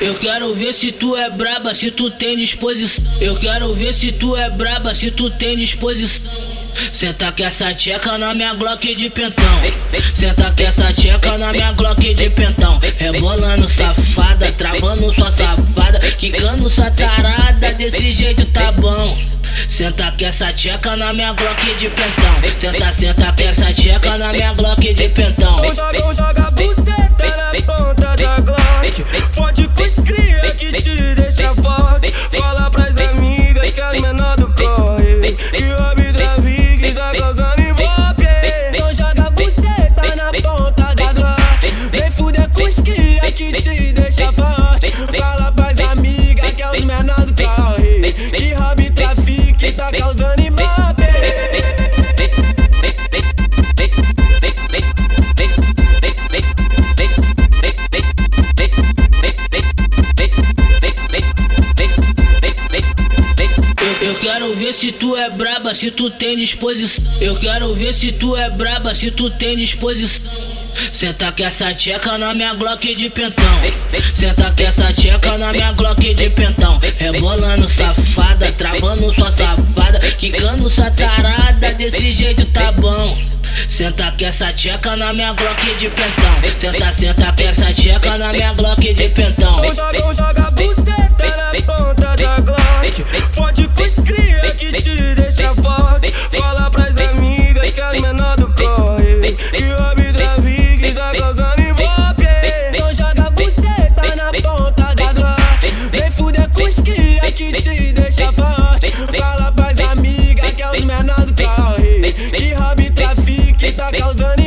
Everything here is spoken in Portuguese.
Eu, quero ver se tu é braba, se tu tem disposição. Eu quero ver se tu é braba, se tu tem disposição. Senta que essa tcheca na minha Glock de pentão. Senta que essa tcheca na minha Glock de pentão. Rebolando safada, travando sua safada. Quicando sua tarada, desse jeito tá bom. Senta que essa tcheca na minha Glock de pentão. Senta, senta que essa tcheca na minha Glock de Fode com os cria que te deixa forte. Fala pras amigas que as menor do corre. Que o Travic tá causando ibope. Então joga buceta na ponta da Glock. Vem fuder com os cria que te deixa forte. Fala pras amigas que é os menor do corre. Que hobby trafique tá causando ibope. Quero ver se tu é braba, se tu tem disposição. Eu quero ver se tu é braba, se tu tem disposição. Senta que essa tcheca na minha Glock de pentão. Senta que essa tcheca na minha Glock de pentão. Rebolando safada, travando sua safada. Quicando sua tarada, desse jeito tá bom. Senta que essa tcheca na minha Glock de pentão. Senta, senta que essa tcheca na minha Glock de pentão. Fala pras amigas que é os menor do corre. Que hobby trafique tá causando